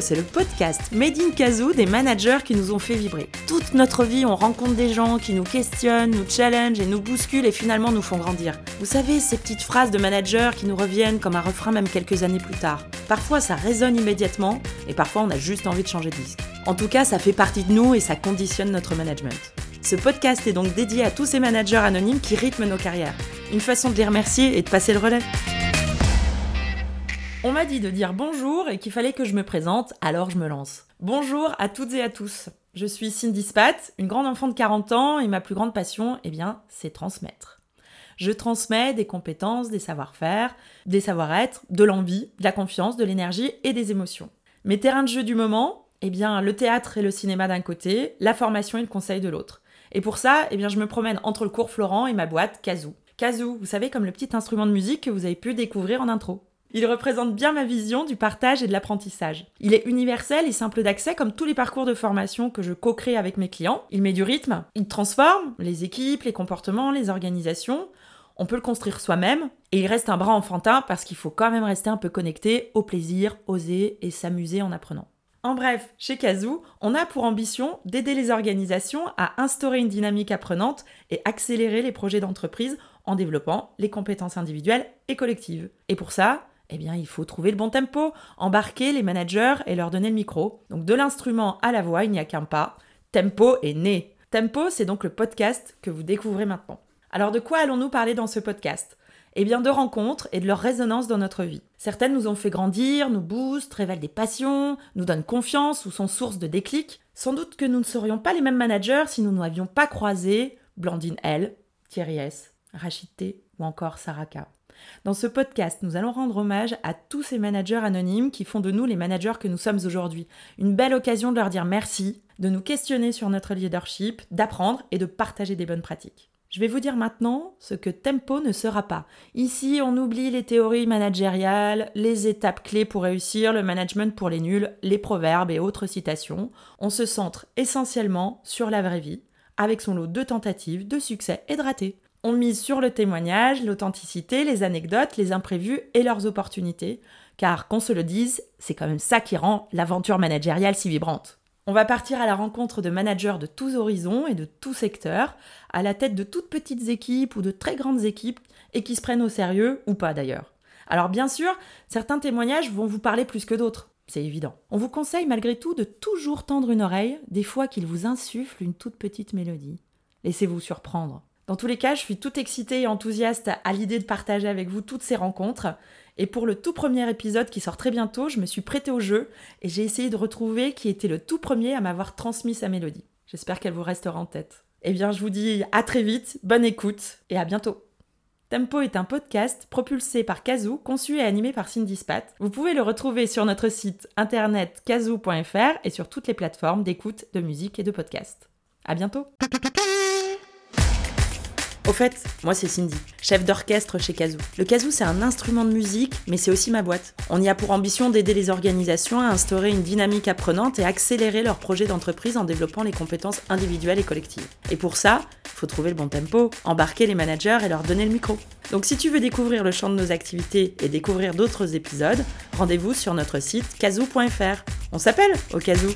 C'est le podcast Made in Kazoo des managers qui nous ont fait vibrer. Toute notre vie, on rencontre des gens qui nous questionnent, nous challenge et nous bousculent et finalement nous font grandir. Vous savez, ces petites phrases de managers qui nous reviennent comme un refrain même quelques années plus tard. Parfois, ça résonne immédiatement et parfois, on a juste envie de changer de disque. En tout cas, ça fait partie de nous et ça conditionne notre management. Ce podcast est donc dédié à tous ces managers anonymes qui rythment nos carrières. Une façon de les remercier et de passer le relais. On m'a dit de dire bonjour et qu'il fallait que je me présente, alors je me lance. Bonjour à toutes et à tous. Je suis Cindy Spat, une grande enfant de 40 ans et ma plus grande passion, eh bien, c'est transmettre. Je transmets des compétences, des savoir-faire, des savoir-être, de l'envie, de la confiance, de l'énergie et des émotions. Mes terrains de jeu du moment, eh bien, le théâtre et le cinéma d'un côté, la formation et le conseil de l'autre. Et pour ça, eh bien, je me promène entre le cours Florent et ma boîte Kazoo. Kazoo, vous savez, comme le petit instrument de musique que vous avez pu découvrir en intro. Il représente bien ma vision du partage et de l'apprentissage. Il est universel et simple d'accès comme tous les parcours de formation que je co-crée avec mes clients. Il met du rythme, il transforme les équipes, les comportements, les organisations. On peut le construire soi-même et il reste un bras enfantin parce qu'il faut quand même rester un peu connecté au plaisir, oser et s'amuser en apprenant. En bref, chez Kazoo, on a pour ambition d'aider les organisations à instaurer une dynamique apprenante et accélérer les projets d'entreprise en développant les compétences individuelles et collectives. Et pour ça, eh bien, il faut trouver le bon tempo, embarquer les managers et leur donner le micro. Donc, de l'instrument à la voix, il n'y a qu'un pas. Tempo est né. Tempo, c'est donc le podcast que vous découvrez maintenant. Alors, de quoi allons-nous parler dans ce podcast? Eh bien, de rencontres et de leur résonance dans notre vie. Certaines nous ont fait grandir, nous boostent, révèlent des passions, nous donnent confiance ou sont source de déclic. Sans doute que nous ne serions pas les mêmes managers si nous n'avions pas croisé Blandine L, Thierry S, Rachid T ou encore Sarah K. Dans ce podcast, nous allons rendre hommage à tous ces managers anonymes qui font de nous les managers que nous sommes aujourd'hui. Une belle occasion de leur dire merci, de nous questionner sur notre leadership, d'apprendre et de partager des bonnes pratiques. Je vais vous dire maintenant ce que Tempo ne sera pas. Ici, on oublie les théories managériales, les étapes clés pour réussir, le management pour les nuls, les proverbes et autres citations. On se centre essentiellement sur la vraie vie, avec son lot de tentatives, de succès et de ratés. On mise sur le témoignage, l'authenticité, les anecdotes, les imprévus et leurs opportunités, car qu'on se le dise, c'est quand même ça qui rend l'aventure managériale si vibrante. On va partir à la rencontre de managers de tous horizons et de tous secteurs, à la tête de toutes petites équipes ou de très grandes équipes, et qui se prennent au sérieux, ou pas d'ailleurs. Alors bien sûr, certains témoignages vont vous parler plus que d'autres, c'est évident. On vous conseille malgré tout de toujours tendre une oreille, des fois qu'il vous insuffle une toute petite mélodie. Laissez-vous surprendre. Dans tous les cas, je suis toute excitée et enthousiaste à l'idée de partager avec vous toutes ces rencontres. Et pour le tout premier épisode qui sort très bientôt, je me suis prêtée au jeu et j'ai essayé de retrouver qui était le tout premier à m'avoir transmis sa mélodie. J'espère qu'elle vous restera en tête. Eh bien, je vous dis à très vite, bonne écoute et à bientôt. Tempo est un podcast propulsé par Kazoo, conçu et animé par Cindy Spat. Vous pouvez le retrouver sur notre site internet kazoo.fr et sur toutes les plateformes d'écoute de musique et de podcast. À bientôt! Au fait, moi c'est Cindy, chef d'orchestre chez Kazoo. Le kazoo c'est un instrument de musique, mais c'est aussi ma boîte. On y a pour ambition d'aider les organisations à instaurer une dynamique apprenante et accélérer leurs projets d'entreprise en développant les compétences individuelles et collectives. Et pour ça, faut trouver le bon tempo, embarquer les managers et leur donner le micro. Donc si tu veux découvrir le champ de nos activités et découvrir d'autres épisodes, rendez-vous sur notre site kazoo.fr. On s'appelle au kazoo